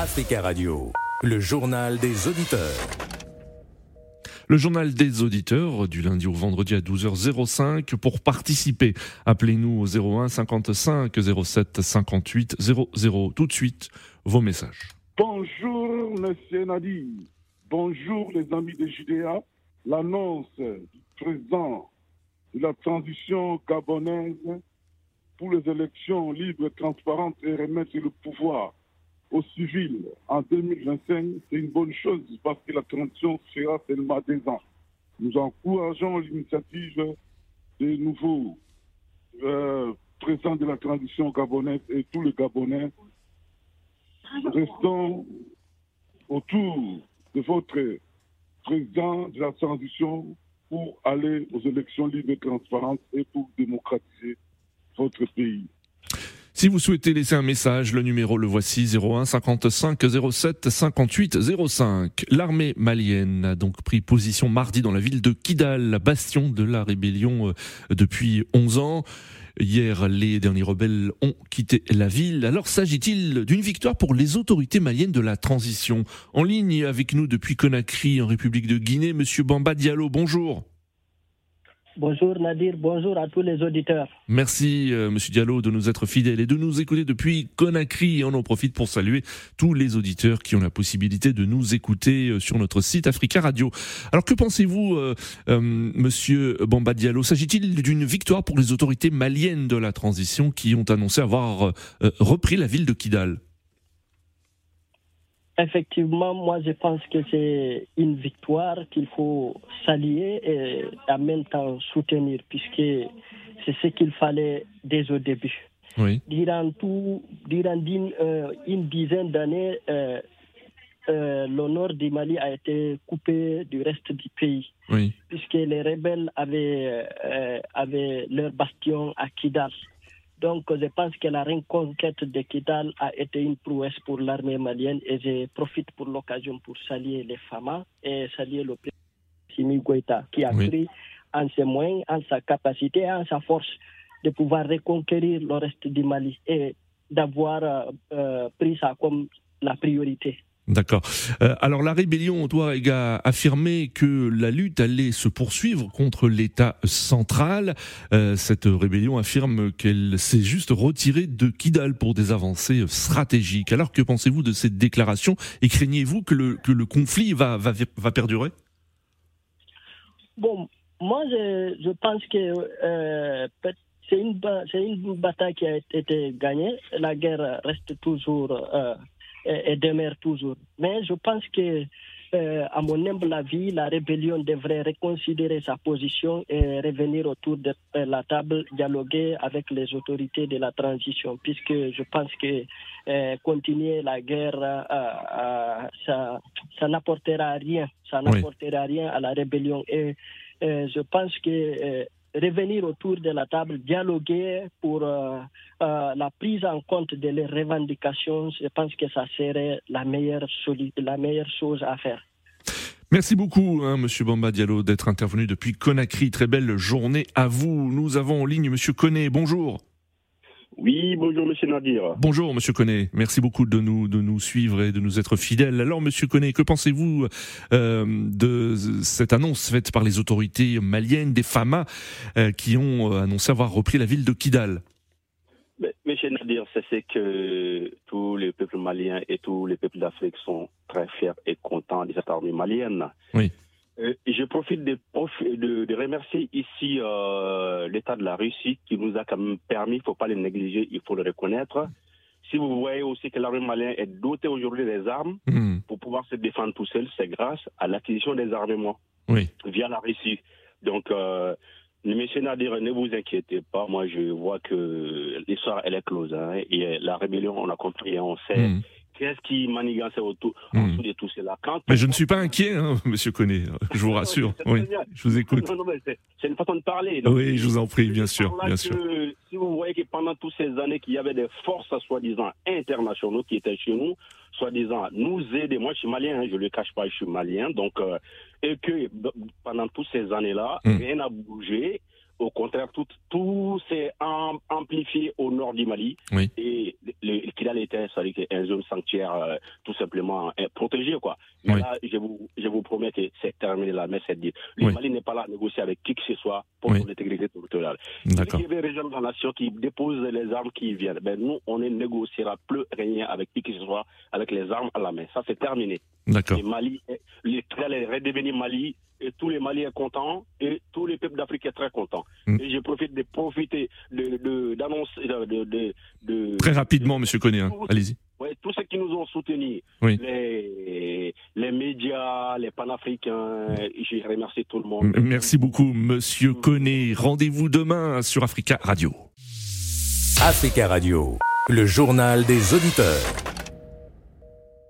Africa Radio, le journal des auditeurs. Le journal des auditeurs du lundi au vendredi à 12h05 pour participer. Appelez-nous au 01 55 07 58 00. Tout de suite, vos messages. Bonjour, monsieur Nadi. Bonjour, les amis de Judéa. L'annonce du président de la transition gabonaise pour les élections libres, transparentes et remettre le pouvoir aux civils en 2025, c'est une bonne chose parce que la transition sera seulement des ans. Nous encourageons l'initiative des nouveaux euh, présidents de la transition gabonaise et tous les Gabonais. Restons autour de votre président de la transition pour aller aux élections libres et transparentes et pour démocratiser votre pays. Si vous souhaitez laisser un message, le numéro le voici 01 55 07 58 05. L'armée malienne a donc pris position mardi dans la ville de Kidal, bastion de la rébellion euh, depuis 11 ans. Hier, les derniers rebelles ont quitté la ville. Alors s'agit-il d'une victoire pour les autorités maliennes de la transition? En ligne avec nous depuis Conakry, en République de Guinée, Monsieur Bamba Diallo, bonjour. Bonjour Nadir, bonjour à tous les auditeurs. Merci euh, Monsieur Diallo de nous être fidèles et de nous écouter depuis Conakry. On en profite pour saluer tous les auditeurs qui ont la possibilité de nous écouter euh, sur notre site Africa Radio. Alors que pensez-vous, euh, Monsieur Bamba Diallo? S'agit-il d'une victoire pour les autorités maliennes de la transition qui ont annoncé avoir repris la ville de Kidal? Effectivement, moi je pense que c'est une victoire qu'il faut saluer et en même temps soutenir, puisque c'est ce qu'il fallait dès au début. Oui. Durant, tout, durant une, euh, dizaine d'années, euh, euh, l'honneur du Mali a été coupé du reste du pays, oui. puisque les rebelles avaient, avaient leur bastion à Kidal. Donc, je pense que la reconquête de Kidal a été une prouesse pour l'armée malienne et je profite pour l'occasion pour saluer les FAMA et saluer le président Simi Goïta qui a pris en ses moyens, en sa capacité, en sa force de pouvoir reconquérir le reste du Mali et d'avoir euh, euh, pris ça comme la priorité. D'accord. Euh, alors la rébellion Touareg a affirmé que la lutte allait se poursuivre contre l'État central. Euh, cette rébellion affirme qu'elle s'est juste retirée de Kidal pour des avancées stratégiques. Alors que pensez-vous de cette déclaration et craignez-vous que le, conflit va, va, va perdurer? Bon, moi je, pense que euh, c'est une, bataille qui a été gagnée. La guerre reste toujours et, demeure toujours. Mais je pense que, euh, à mon humble avis, la rébellion devrait reconsidérer sa position et revenir autour de la table, dialoguer avec les autorités de la transition, puisque je pense que euh, continuer la guerre, euh, ça, ça n'apportera rien, ça n'apportera rien à la rébellion. Et je pense que revenir autour de la table, dialoguer pour euh, euh, la prise en compte de leurs revendications, je pense que ça serait la meilleure, chose à faire. Merci beaucoup, hein, Monsieur Bamba Diallo, d'être intervenu depuis Conakry. Très belle journée à vous. Nous avons en ligne Monsieur Koné. Bonjour. Oui, bonjour Monsieur Nadir. Bonjour Monsieur Connet, merci beaucoup de nous de nous suivre et de nous être fidèles. Alors Monsieur Connet, que pensez-vous euh, de cette annonce faite par les autorités maliennes des FAMA euh, qui ont euh, annoncé avoir repris la ville de Kidal? Monsieur Nadir, c'est que tous les peuples maliens et tous les peuples d'Afrique sont très fiers et contents de cette armée malienne. Oui. Euh, je profite de, de, remercier ici euh, l'État de la Russie qui nous a quand même permis, il ne faut pas les négliger, il faut le reconnaître. Si vous voyez aussi que l'armée malienne est dotée aujourd'hui des armes hmm. pour pouvoir se défendre tout seul, c'est grâce à l'acquisition des armements via la Russie. Donc, euh, Monsieur Nadir, ne vous inquiétez pas. Moi, je vois que l'histoire, elle est close. Hein, et la rébellion, on a compris on sait. Hmm. Qu'est-ce qui manigance autour, en hmm. dessous de tout cela Mais je ne suis pas inquiet, hein, monsieur Conné, je vous rassure. oui, je vous écoute. c'est une façon de parler. oui, je vous en prie, bien sûr. Bien sûr. si vous voyez que pendant toutes ces années qu'il y avait des forces, soi-disant, internationaux qui étaient chez nous, soi-disant, nous aider. Moi, je suis malien, hein, je ne le cache pas, je suis malien. Donc, euh, et que pendant toutes ces années-là, hmm. rien n'a bougé au contraire, tout, tout s'est amplifié au nord du Mali. Oui. Et le, Kidal était, une zone sanctuaire euh, tout simplement euh, protégée. Quoi. Mais Oui. là, je vous, je vous promets que c'est terminé la messe. Le Oui. Mali n'est pas là à négocier avec qui que ce soit pour Oui. son intégrité territoriale. D'accord. Il y a des régions de la nation qui déposent les armes qui viennent. Ben, nous, on ne négociera plus rien avec qui que ce soit avec les armes à la main. Ça, c'est terminé. D'accord. Le Mali, le Kidal est redevenu Mali et tous les Maliens sont contents et tous les peuples d'Afrique sont très contents. Mm. Et je profite de profiter de, de, d'annoncer, de, de, de- de- Très rapidement, monsieur Koné, hein. allez-y. Ouais, tous ceux qui nous ont soutenus, Oui. les, les médias, les panafricains, je remercie tout le monde. M- Merci beaucoup, monsieur Koné. Rendez-vous demain sur Africa Radio. Africa Radio, le journal des auditeurs.